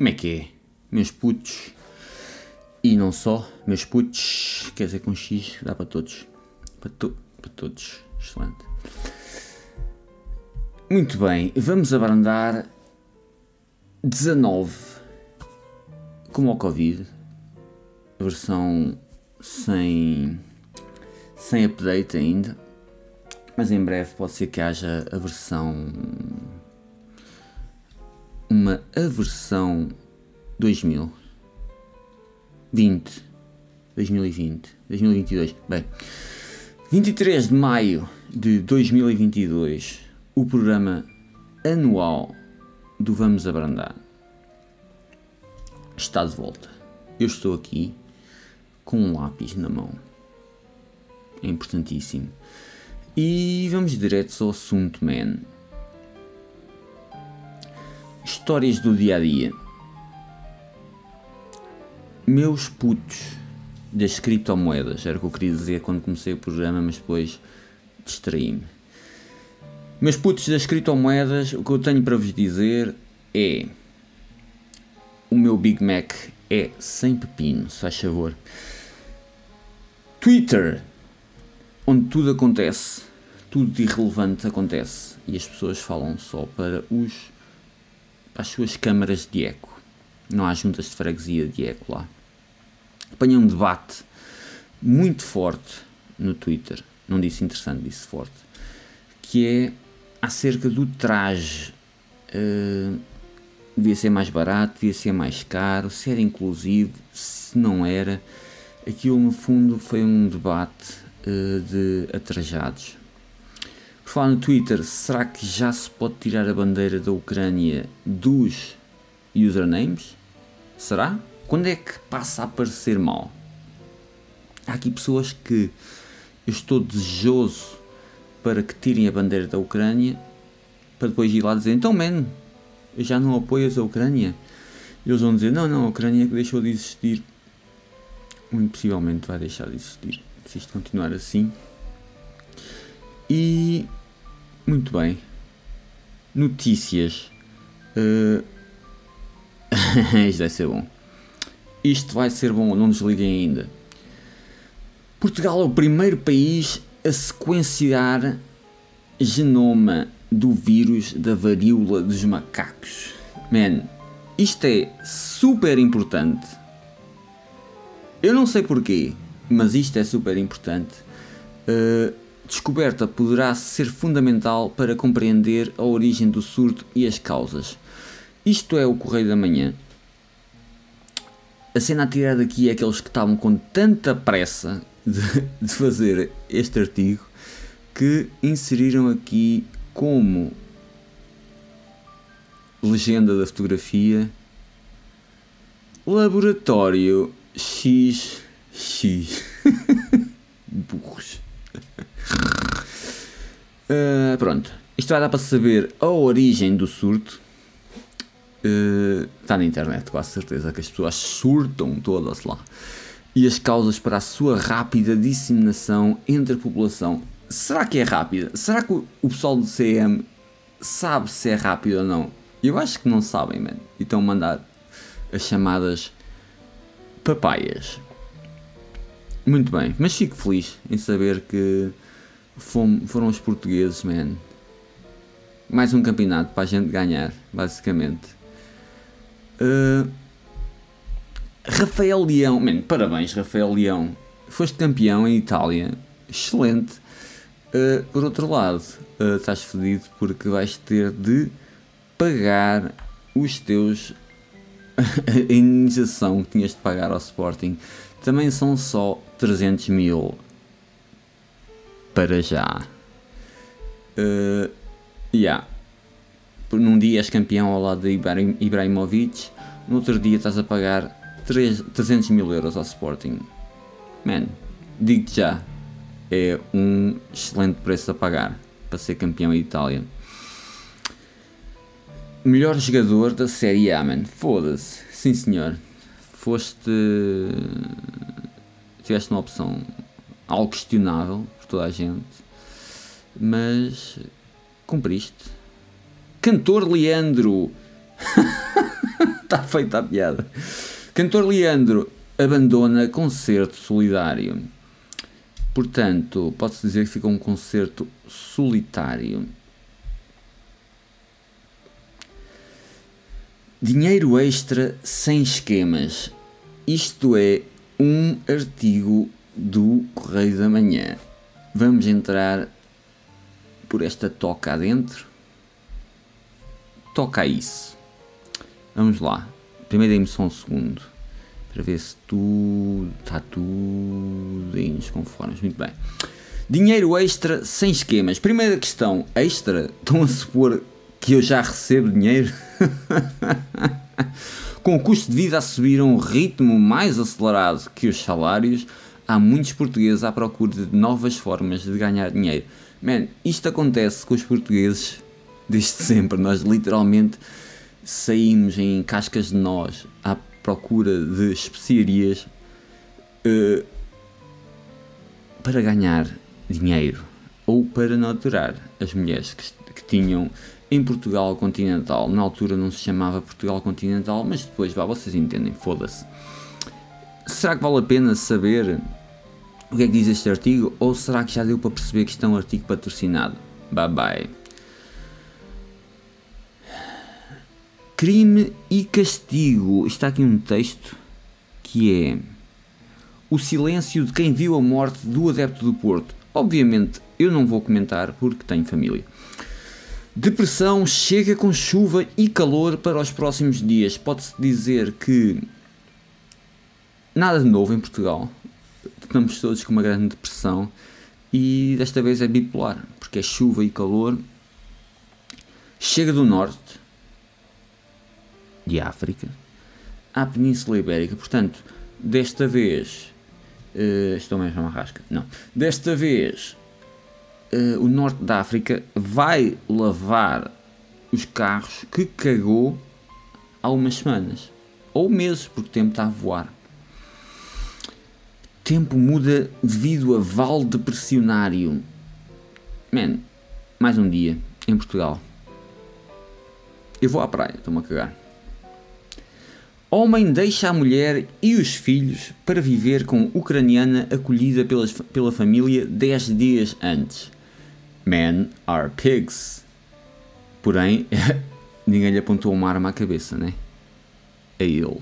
Como é que é? Meus putos. E não só, meus putos. Quer dizer, com X dá para todos. Para, to para todos. Excelente. Muito bem, vamos abrandar 19 como ao Covid, versão sem, sem update ainda, mas em breve pode ser que haja a versão uma aversão 2000 20 2020 2022 bem 23 de maio de 2022 o programa anual do Vamos Abrandar está de volta. Eu estou aqui com um lápis na mão. É importantíssimo. E vamos direto ao assunto man Histórias do dia a dia. Meus putos das criptomoedas, era o que eu queria dizer quando comecei o programa, mas depois distraí-me. Meus putos das criptomoedas, o que eu tenho para vos dizer é. O meu Big Mac é sem pepino, se faz favor. Twitter, onde tudo acontece, tudo de irrelevante acontece e as pessoas falam só para os as suas câmaras de eco. Não há juntas de freguesia de eco lá. Apanhei um debate muito forte no Twitter, não disse interessante, disse forte, que é acerca do traje. Uh, devia ser mais barato, devia ser mais caro, se era inclusivo, se não era. Aquilo no fundo foi um debate uh, de atrajados. Por falar no Twitter, será que já se pode tirar a bandeira da Ucrânia dos usernames? Será? Quando é que passa a parecer mal? Há aqui pessoas que eu estou desejoso para que tirem a bandeira da Ucrânia para depois ir lá dizer então man, já não apoias a Ucrânia? Eles vão dizer não, não, a Ucrânia que deixou de existir. Muito possivelmente vai deixar de existir se isto continuar assim. E muito bem. Notícias. Uh... Isto vai ser bom. Isto vai ser bom, não desliguem ainda. Portugal é o primeiro país a sequenciar genoma do vírus da varíola dos macacos. Man, isto é super importante. Eu não sei porquê, mas isto é super importante. Uh, descoberta poderá ser fundamental para compreender a origem do surto e as causas. Isto é o Correio da Manhã. A cena a tirar daqui é aqueles que estavam com tanta pressa de, de fazer este artigo que inseriram aqui como legenda da fotografia Laboratório XX. Uh, pronto, isto vai dar para saber a origem do surto. Uh, está na internet, com a certeza que as pessoas surtam todas lá. E as causas para a sua rápida disseminação entre a população. Será que é rápida? Será que o, o pessoal do CM sabe se é rápido ou não? Eu acho que não sabem, mano. E estão a mandar as chamadas papaias. Muito bem, mas fico feliz em saber que foram os portugueses, man. Mais um campeonato para a gente ganhar, basicamente. Uh, Rafael Leão, man, parabéns, Rafael Leão. Foste campeão em Itália, excelente. Uh, por outro lado, uh, estás fedido porque vais ter de pagar os teus. a indenização que tinhas de pagar ao Sporting também são só 300 mil para já. Uh, yeah. Num dia és campeão ao lado de Ibrahim, Ibrahimovic, no outro dia estás a pagar 3, 300 mil euros ao Sporting. Man, digo-te já, é um excelente preço a pagar para ser campeão em Itália. Melhor jogador da Série A, man. Foda-se. Sim, senhor. Foste. Tiveste uma opção algo questionável toda a gente, mas cumpriste. Cantor Leandro! Está feita a piada. Cantor Leandro abandona concerto solidário. Portanto, pode-se dizer que fica um concerto solitário. Dinheiro extra sem esquemas. Isto é um artigo do Correio da Manhã. Vamos entrar por esta toca adentro. Toca isso. Vamos lá. Primeiro dê-me só um segundo. Para ver se tudo está tudo em conformes. Muito bem. Dinheiro extra sem esquemas. Primeira questão. Extra? Estão a supor que eu já recebo dinheiro? Com o custo de vida a subir a um ritmo mais acelerado que os salários, há muitos portugueses à procura de novas formas de ganhar dinheiro. Man, isto acontece com os portugueses desde sempre. Nós literalmente saímos em cascas de nós à procura de especiarias uh, para ganhar dinheiro ou para naturar as mulheres que, que tinham em Portugal continental. Na altura não se chamava Portugal continental, mas depois, vá, vocês entendem, foda-se. Será que vale a pena saber o que é que diz este artigo? Ou será que já deu para perceber que isto é um artigo patrocinado? Bye bye. Crime e castigo. Está aqui um texto que é o silêncio de quem viu a morte do adepto do Porto. Obviamente eu não vou comentar porque tenho família. Depressão chega com chuva e calor para os próximos dias. Pode-se dizer que nada de novo em Portugal. Estamos todos com uma grande depressão e desta vez é bipolar, porque é chuva e calor. Chega do norte de África à Península Ibérica. Portanto, desta vez. Uh, estou mesmo a uma rasca. Não. Desta vez uh, o norte da África vai lavar os carros que cagou há umas semanas ou meses, porque o tempo está a voar. Tempo muda devido a val depressionário. Man, mais um dia em Portugal. Eu vou à praia, estou-me a cagar. Homem deixa a mulher e os filhos para viver com ucraniana acolhida pelas, pela família 10 dias antes. Men are pigs. Porém, ninguém lhe apontou uma arma à cabeça, né? A ele.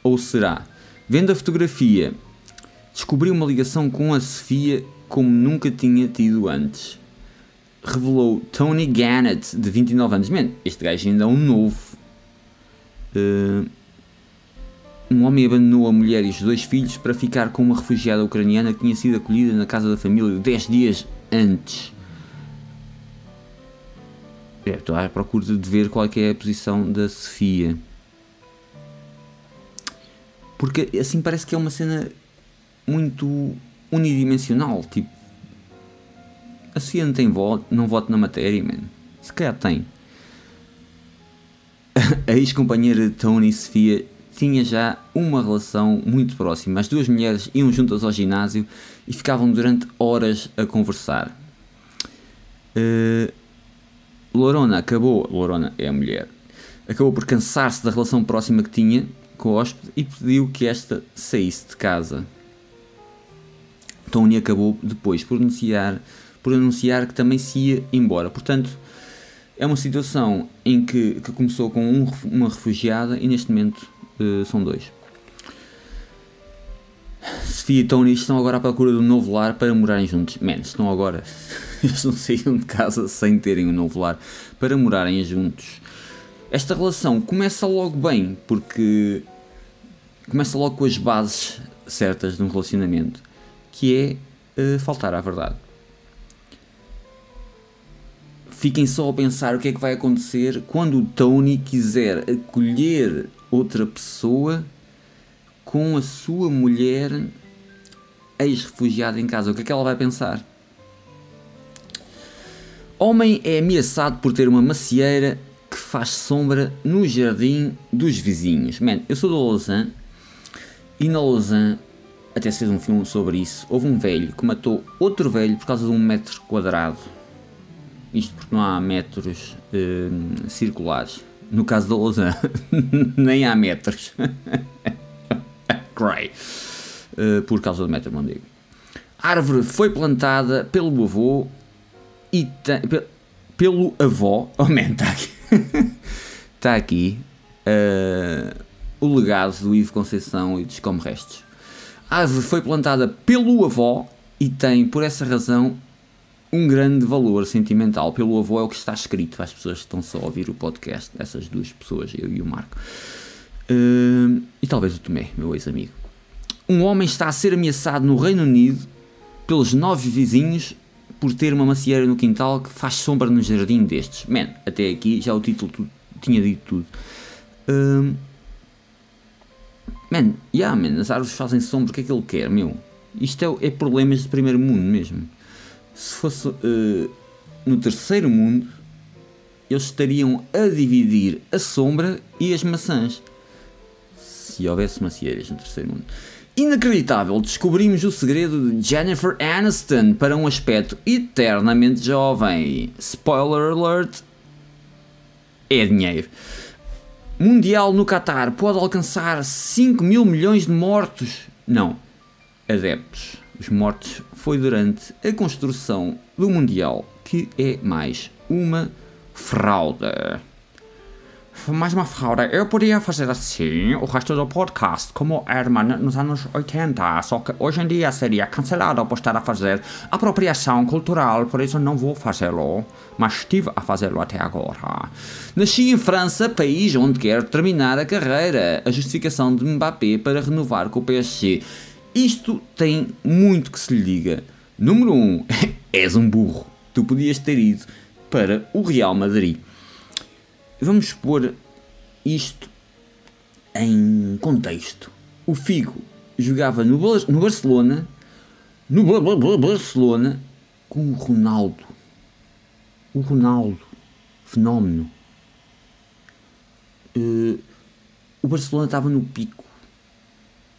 Ou será? Vendo a fotografia, descobriu uma ligação com a Sofia como nunca tinha tido antes. Revelou Tony Gannett, de 29 anos. Man, este gajo ainda é um novo. Uh, um homem abandonou a mulher e os dois filhos para ficar com uma refugiada ucraniana que tinha sido acolhida na casa da família 10 dias antes. É, estou à procura de ver qual é, é a posição da Sofia. Porque assim parece que é uma cena muito unidimensional. Tipo, a Sofia não tem voto, não voto na matéria, man. Se calhar tem. A ex-companheira de Tony Sofia tinha já uma relação muito próxima. As duas mulheres iam juntas ao ginásio e ficavam durante horas a conversar. Uh, Lorona acabou, Lorona é a mulher, acabou por cansar-se da relação próxima que tinha com o hóspede e pediu que esta saísse de casa. Tony acabou depois por anunciar, por anunciar que também se ia embora. Portanto, é uma situação em que, que começou com um, uma refugiada e neste momento uh, são dois. Sofia e Tony estão agora à procura de um novo lar para morarem juntos. Man, estão agora. Eles não saíram de casa sem terem um novo lar para morarem juntos. Esta relação começa logo bem, porque começa logo com as bases certas de um relacionamento, que é uh, faltar à verdade. Fiquem só a pensar o que é que vai acontecer quando o Tony quiser acolher outra pessoa com a sua mulher ex-refugiada em casa. O que é que ela vai pensar? Homem é ameaçado por ter uma macieira que faz sombra no jardim dos vizinhos. Man, eu sou da Lausanne e na Lausanne até se fez um filme sobre isso. Houve um velho que matou outro velho por causa de um metro quadrado. Isto porque não há metros uh, circulares. No caso da Lausanne, nem há metros. Cry. Uh, por causa do metro Mondego. A árvore foi plantada pelo avô e tem, pelo avó. Oh man, está aqui. Está aqui uh, o legado do Ivo Conceição e dos Como Restos. A árvore foi plantada pelo avó e tem, por essa razão, um grande valor sentimental. Pelo avô é o que está escrito as pessoas que estão só a ouvir o podcast, essas duas pessoas, eu e o Marco. Uh, e talvez o Tomé, meu ex-amigo. Um homem está a ser ameaçado no Reino Unido pelos nove vizinhos por ter uma macieira no quintal que faz sombra no jardim destes. Man, até aqui já o título tu, tinha dito tudo. Uh, man, yeah, man, as árvores fazem sombra, o que é que ele quer, meu? Isto é, é problemas de primeiro mundo mesmo. Se fosse uh, no terceiro mundo, eles estariam a dividir a sombra e as maçãs. Se houvesse macieiras no terceiro mundo. Inacreditável, descobrimos o segredo de Jennifer Aniston para um aspecto eternamente jovem. Spoiler alert: é dinheiro. Mundial no Qatar pode alcançar 5 mil milhões de mortos. Não, adeptos. Os mortos foi durante a construção do Mundial, que é mais uma fraude. Mais uma fraude. Eu podia fazer assim o resto do podcast, como Herman nos anos 80, só que hoje em dia seria cancelado por estar a fazer apropriação cultural, por isso não vou fazê-lo. Mas estive a fazê-lo até agora. Nasci em França, país onde quero terminar a carreira. A justificação de Mbappé para renovar com o PSG. Isto tem muito que se lhe diga. Número 1. Um, és um burro. Tu podias ter ido para o Real Madrid. Vamos pôr isto em contexto. O Figo jogava no, no Barcelona, no Barcelona, com o Ronaldo. O Ronaldo, fenómeno. Uh, o Barcelona estava no pico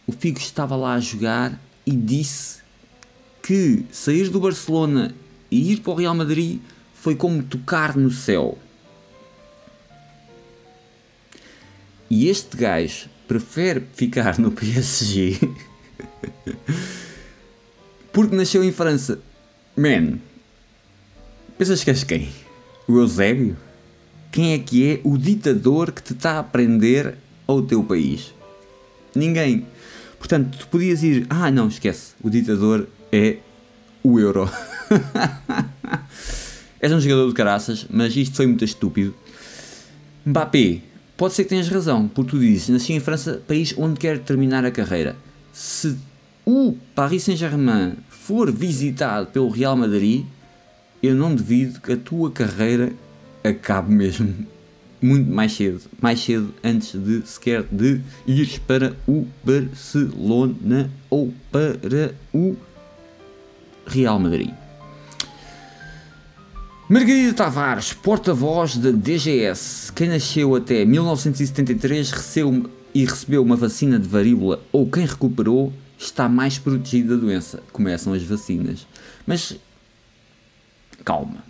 o Figo estava lá a jogar e disse que sair do Barcelona e ir para o Real Madrid foi como tocar no céu. E este gajo prefere ficar no PSG porque nasceu em França. Man, pensas que és quem? O Eusébio? Quem é que é o ditador que te está a prender ao teu país? Ninguém. Portanto, tu podias ir, ah não, esquece, o ditador é o euro. És um jogador de caraças, mas isto foi muito estúpido. Mbappé, pode ser que tenhas razão, porque tu dizes, nasci em França, país onde quer terminar a carreira. Se o Paris Saint-Germain for visitado pelo Real Madrid, eu não duvido que a tua carreira acabe mesmo muito mais cedo, mais cedo antes de sequer de ires para o Barcelona ou para o Real Madrid. Margarida Tavares, porta-voz da DGS, quem nasceu até 1973 recebeu e recebeu uma vacina de varíola ou quem recuperou está mais protegido da doença. Começam as vacinas. Mas calma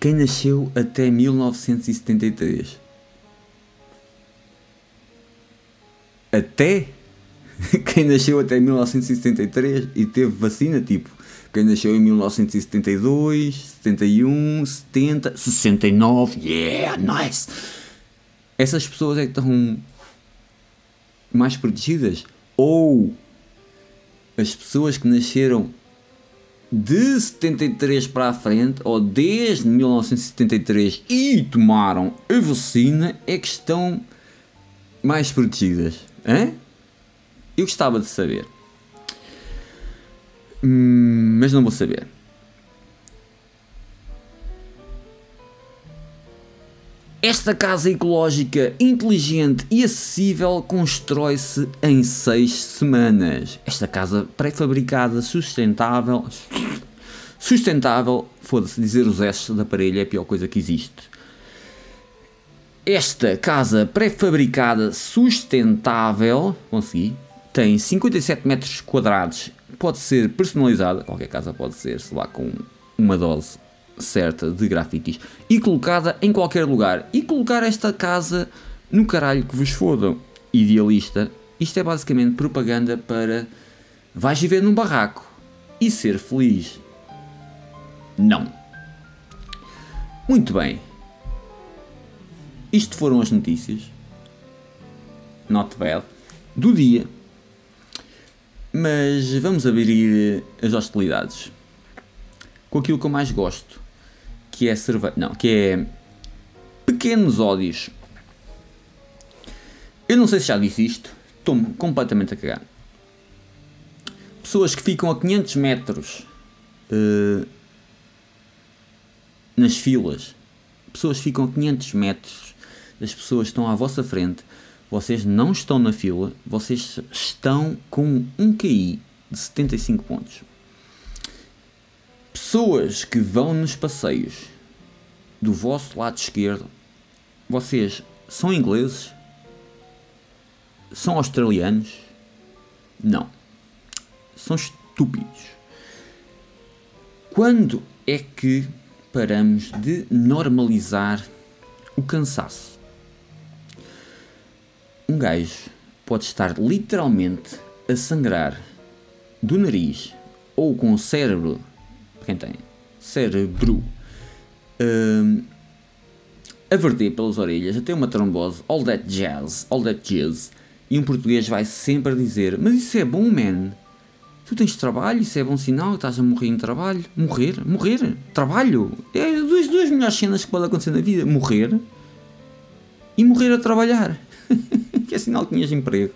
quem nasceu até 1973. Até quem nasceu até 1973 e teve vacina, tipo, quem nasceu em 1972, 71, 70, 69, yeah, nice! Essas pessoas é que estão mais protegidas? Ou as pessoas que nasceram de 73 para a frente, ou desde 1973 e tomaram a vacina, é que estão mais protegidas. Hã? Eu gostava de saber. Hum, mas não vou saber. Esta casa ecológica inteligente e acessível constrói-se em seis semanas. Esta casa pré-fabricada, sustentável. Sustentável, foda-se, dizer os S da parede é a pior coisa que existe. Esta casa pré-fabricada sustentável, consegui, tem 57 metros quadrados, pode ser personalizada, qualquer casa pode ser, sei lá, com uma dose certa de grafites e colocada em qualquer lugar. E colocar esta casa no caralho que vos fodam. Idealista, isto é basicamente propaganda para vais viver num barraco e ser feliz. Não. Muito bem. Isto foram as notícias. Not bad. Do dia. Mas vamos abrir as hostilidades. Com aquilo que eu mais gosto. Que é cerveja. Não, que é. Pequenos ódios. Eu não sei se já disse isto. Estou-me completamente a cagar. Pessoas que ficam a 500 metros. Uh, nas filas. Pessoas ficam a 500 metros das pessoas que estão à vossa frente. Vocês não estão na fila, vocês estão com um QI de 75 pontos. Pessoas que vão nos passeios do vosso lado esquerdo, vocês são ingleses? São australianos? Não. São estúpidos. Quando é que paramos de normalizar o cansaço. Um gajo pode estar literalmente a sangrar do nariz ou com o cérebro, quem tem cérebro, um, a verter pelas orelhas, a ter uma trombose, all that jazz, all that jazz, e um português vai sempre dizer: Mas isso é bom, man. Tu tens trabalho, isso é bom sinal, estás a morrer em trabalho. Morrer? Morrer? Trabalho? É duas, duas melhores cenas que pode acontecer na vida. Morrer e morrer a trabalhar. que é sinal que tinhas emprego.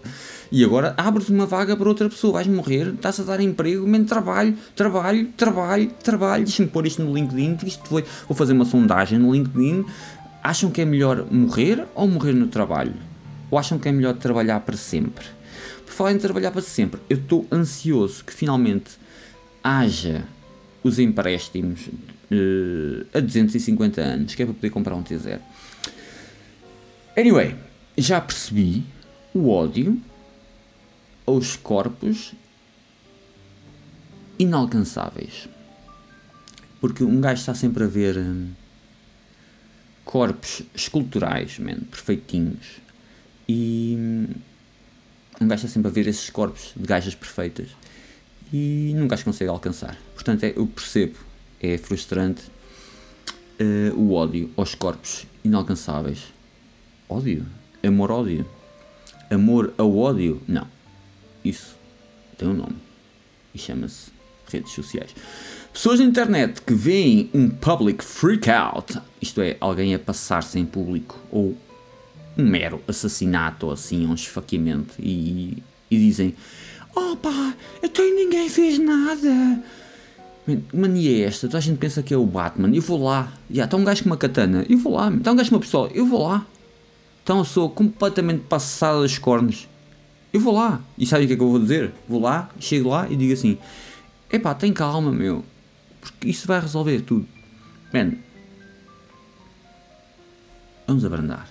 E agora abres uma vaga para outra pessoa, vais morrer, estás a dar emprego, menos trabalho, trabalho, trabalho, trabalho. Deixa-me pôr isto no LinkedIn, isto foi, vou fazer uma sondagem no LinkedIn. Acham que é melhor morrer ou morrer no trabalho? Ou acham que é melhor trabalhar para sempre? falar em trabalhar para sempre, eu estou ansioso que finalmente haja os empréstimos uh, a 250 anos, que é para poder comprar um T0. Anyway, já percebi o ódio aos corpos inalcançáveis. Porque um gajo está sempre a ver hum, corpos esculturais, man, perfeitinhos. E hum, um gajo está sempre a ver esses corpos de gajas perfeitas e nunca as consegue alcançar. Portanto, é, eu percebo, é frustrante uh, o ódio aos corpos inalcançáveis. Ódio? Amor-ódio? Amor ao ódio? Não. Isso tem um nome e chama-se redes sociais. Pessoas na internet que veem um public freakout, isto é, alguém a passar-se em público ou um mero assassinato ou assim, um esfaqueamento e, e dizem oh pá, então ninguém fez nada. Mania é esta? Toda a gente pensa que é o Batman. Eu vou lá. Já, está um gajo com uma katana. Eu vou lá. Está um gajo com uma pistola. Eu vou lá. Então eu sou completamente passada dos cornos. Eu vou lá. E sabe o que é que eu vou dizer? Vou lá, chego lá e digo assim: Epá, tem calma, meu. Porque isso vai resolver tudo. Man. Vamos abrandar.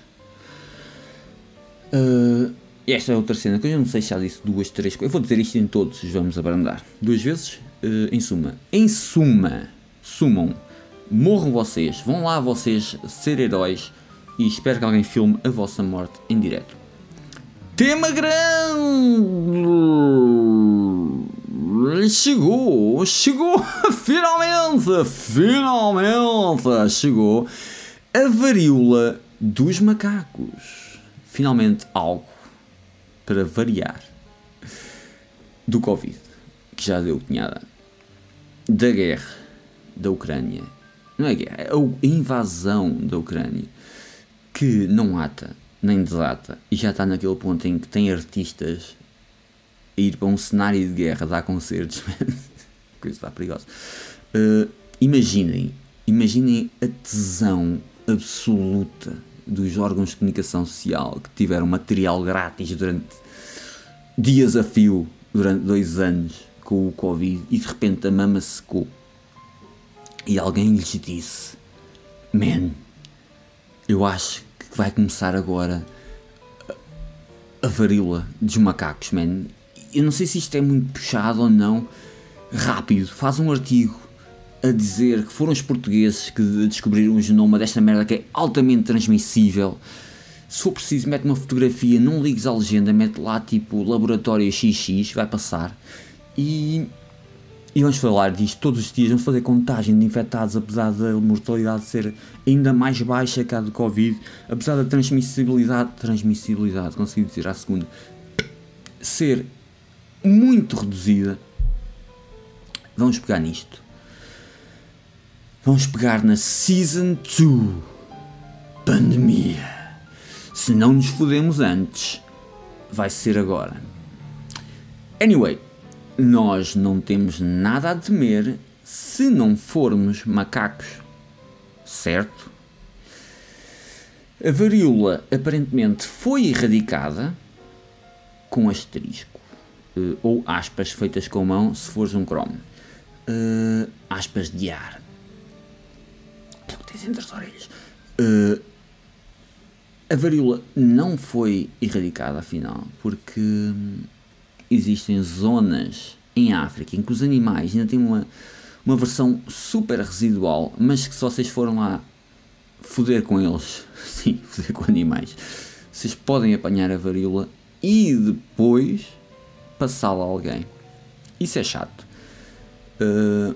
Uh, esta é outra cena que eu não sei se já disse duas, três Eu vou dizer isto em todos, vamos abrandar. Duas vezes, uh, em suma. Em suma, sumam. Morram vocês, vão lá vocês ser heróis e espero que alguém filme a vossa morte em direto. Tema grande! Chegou! Chegou! Finalmente! Finalmente! Chegou a varíola dos macacos finalmente algo para variar do Covid, que já deu tinhada, da guerra da Ucrânia. Não é guerra, é a invasão da Ucrânia, que não ata nem desata e já está naquele ponto em que tem artistas a ir para um cenário de guerra, dar concertos, coisa está perigosa. Uh, imaginem, imaginem a tesão absoluta dos órgãos de comunicação social que tiveram material grátis durante dias a fio, durante dois anos, com o Covid, e de repente a mama secou. E alguém lhes disse: Man, eu acho que vai começar agora a varíola dos macacos, man. Eu não sei se isto é muito puxado ou não. Rápido, faz um artigo a dizer que foram os portugueses que descobriram o genoma desta merda que é altamente transmissível. Se for preciso, mete uma fotografia, não ligues à legenda, mete lá tipo laboratório XX, vai passar. E, e vamos falar disto todos os dias, vamos fazer contagem de infectados, apesar da mortalidade ser ainda mais baixa que a do Covid, apesar da transmissibilidade, transmissibilidade, consegui dizer à segunda, ser muito reduzida. Vamos pegar nisto. Vamos pegar na Season 2 Pandemia. Se não nos fodemos antes, vai ser agora. Anyway, nós não temos nada a temer se não formos macacos, certo? A varíola aparentemente foi erradicada com asterisco uh, ou aspas feitas com mão se fores um Chrome. Uh, aspas de ar. É o que tens entre as orelhas. Uh, a varíola não foi erradicada, afinal, porque hum, existem zonas em África em que os animais ainda têm uma, uma versão super residual, mas que se vocês foram lá foder com eles, sim, foder com animais, vocês podem apanhar a varíola e depois passá-la a alguém. Isso é chato. Uh,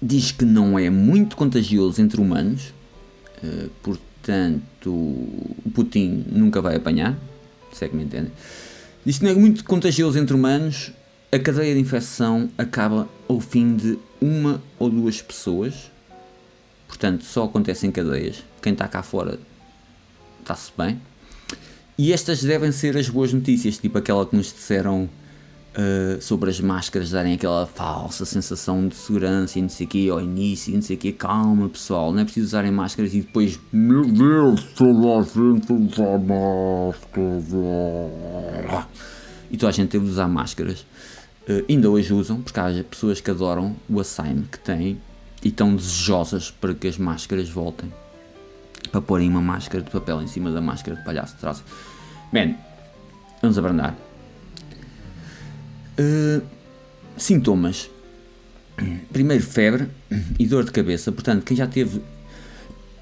diz que não é muito contagioso entre humanos, uh, portanto, o Putin nunca vai apanhar, se é que me entendem. Que não é muito contagioso entre humanos, a cadeia de infecção acaba ao fim de uma ou duas pessoas, portanto, só acontece em cadeias. Quem está cá fora está-se bem. E estas devem ser as boas notícias, tipo aquela que nos disseram uh, sobre as máscaras darem aquela falsa sensação de segurança e não sei o quê, ao início e não sei o quê. Calma pessoal, não é preciso usarem máscaras e depois, meu Deus, toda a gente usa máscaras. E toda a gente teve de usar máscaras. Uh, ainda hoje usam, porque há pessoas que adoram o assign que têm e estão desejosas para que as máscaras voltem para porem uma máscara de papel em cima da máscara de palhaço de trás. Bem, vamos abrandar. Uh, sintomas. Primeiro, febre e dor de cabeça. Portanto, quem já teve.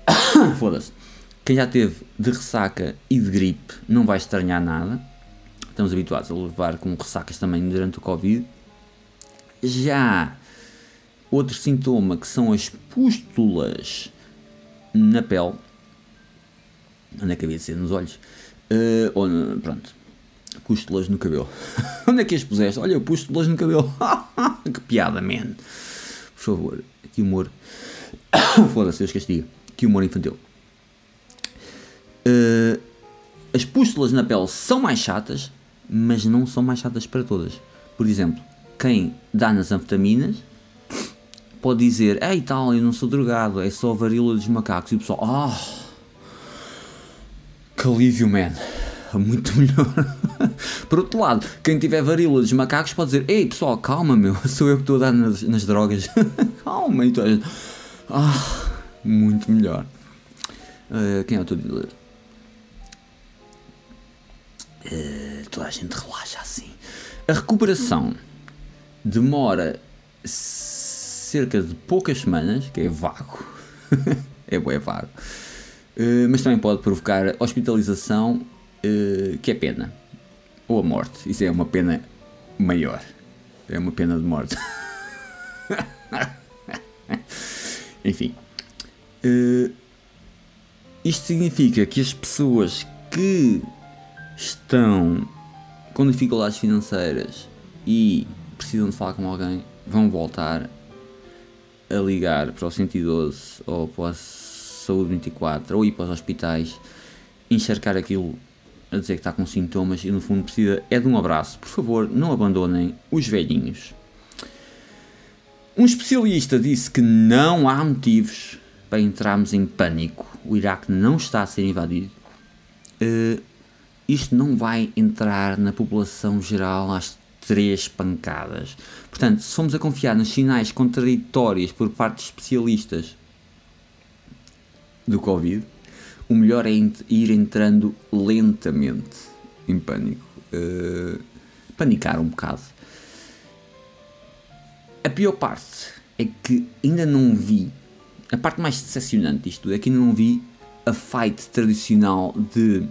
Foda-se. Quem já teve de ressaca e de gripe não vai estranhar nada. Estamos habituados a levar com ressacas também durante o Covid. Já outro sintoma que são as pústulas na pele de ser? Nos olhos? Uh, ou, pronto. Pústulas no cabelo. Onde é que as puseste? Olha, eu pústulas no cabelo. que piada, man. Por favor, que humor. Foda-se, Deus castiga. Que humor infantil. Uh, as pústulas na pele são mais chatas, mas não são mais chatas para todas. Por exemplo, quem dá nas anfetaminas pode dizer: Ei, tal, eu não sou drogado, é só a varíola dos macacos. E o pessoal. Oh, que alívio, man. Muito melhor. Por outro lado, quem tiver varíola dos macacos pode dizer: Ei pessoal, calma, meu, sou eu que estou a dar nas, nas drogas. calma, então. Ah, muito melhor. Uh, quem é o teu dealer? Uh, toda a gente relaxa assim. A recuperação demora cerca de poucas semanas, que é vago. é bem vago. Eh, mas também pode provocar hospitalização, uh, que é pena. Ou a morte. Isso é uma pena maior. É uma pena de morte. Enfim. Uh, isto significa que as pessoas que estão com dificuldades financeiras e precisam de falar com alguém vão voltar a ligar para o 112 ou para o saúde 24 ou ir para os hospitais, encharcar aquilo a dizer que está com sintomas e no fundo precisa é de um abraço. Por favor, não abandonem os velhinhos. Um especialista disse que não há motivos para entrarmos em pânico. O Iraque não está a ser invadido. Uh, isto não vai entrar na população geral às três pancadas. Portanto, se formos a confiar nos sinais contraditórios por parte de especialistas do Covid, o melhor é ir entrando lentamente em pânico. Uh, panicar um bocado. A pior parte é que ainda não vi. A parte mais decepcionante disto tudo é que ainda não vi a fight tradicional de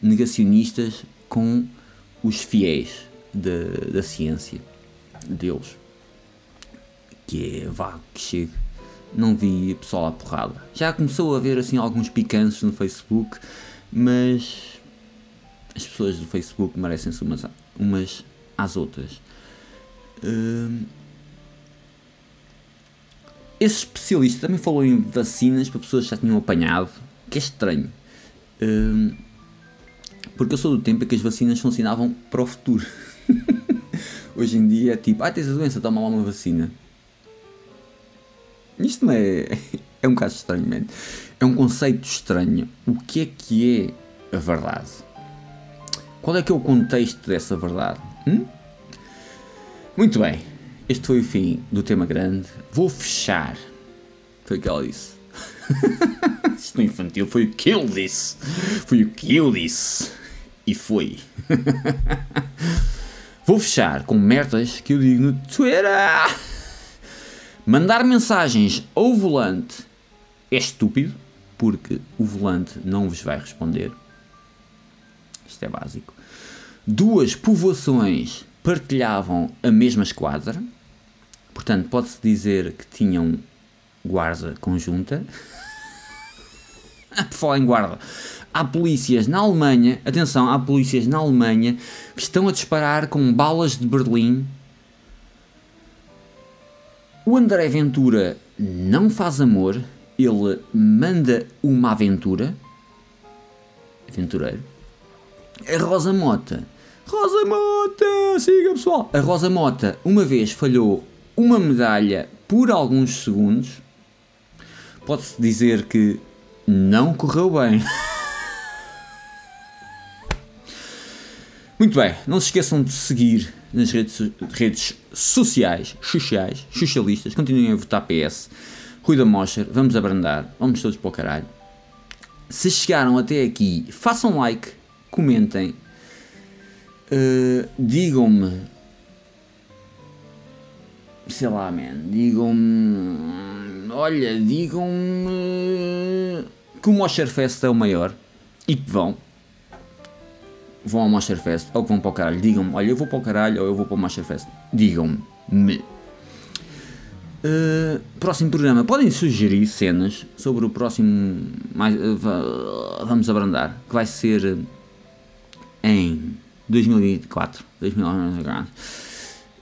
negacionistas com os fiéis da, da ciência deles. Que é vá, que chegue. Não vi pessoal à porrada. Já começou a haver assim alguns picantes no Facebook, mas as pessoas do Facebook merecem-se umas, umas às outras. Hum, esse especialista também falou em vacinas para pessoas que já tinham apanhado, que é estranho. Hum, porque eu sou do tempo em que as vacinas funcionavam para o futuro. Hoje em dia é tipo, ah, tens a doença, toma lá uma vacina. Isto não é. É um caso estranho, man. É um conceito estranho. O que é que é a verdade? Qual é que é o contexto dessa verdade? Hum? Muito bem. Este foi o fim do tema grande. Vou fechar. Foi o que ela disse. Isto não é infantil foi o que ele disse. Foi o que eu disse. E foi. Vou fechar com merdas que eu digo no Twitter. Mandar mensagens ao volante é estúpido, porque o volante não vos vai responder. Isto é básico. Duas povoações partilhavam a mesma esquadra, portanto, pode-se dizer que tinham guarda conjunta. Por falar em guarda, há polícias na Alemanha, atenção, há polícias na Alemanha que estão a disparar com balas de Berlim. O André Ventura não faz amor, ele manda uma aventura. Aventureiro. A Rosa Mota. Rosa Mota! Siga pessoal! A Rosa Mota uma vez falhou uma medalha por alguns segundos. Pode-se dizer que não correu bem. Muito bem, não se esqueçam de seguir nas redes, redes sociais, sociais, socialistas, continuem a votar PS. Rui da Mosher, vamos abrandar, vamos todos para o caralho. Se chegaram até aqui, façam like, comentem, uh, digam-me, sei lá, man, digam-me, olha, digam-me que o Mosher Fest é o maior e que vão vão ao Masterfest ou que vão para o caralho, digam-me, olha, eu vou para o caralho ou eu vou para o Masterfest. Digam-me. Uh, próximo programa, podem sugerir cenas sobre o próximo. Mais, uh, vamos abrandar, que vai ser em 2024. 2024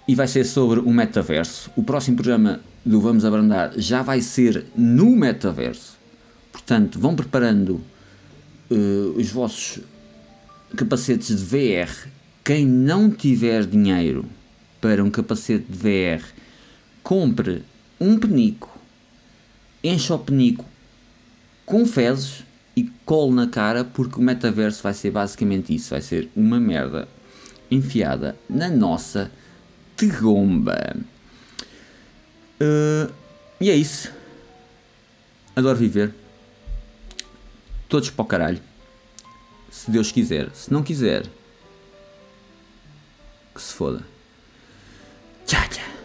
e vai ser sobre o metaverso. O próximo programa do Vamos Abrandar já vai ser no metaverso. Portanto, vão preparando uh, os vossos capacetes de VR, quem não tiver dinheiro para um capacete de VR, compre um penico, enche o penico com fezes e cole na cara, porque o metaverso vai ser basicamente isso: vai ser uma merda enfiada na nossa tegomba. Uh, e é isso. Adoro viver. Todos para o caralho se Deus quiser. Se não quiser, que se foda. Tchau, tchau.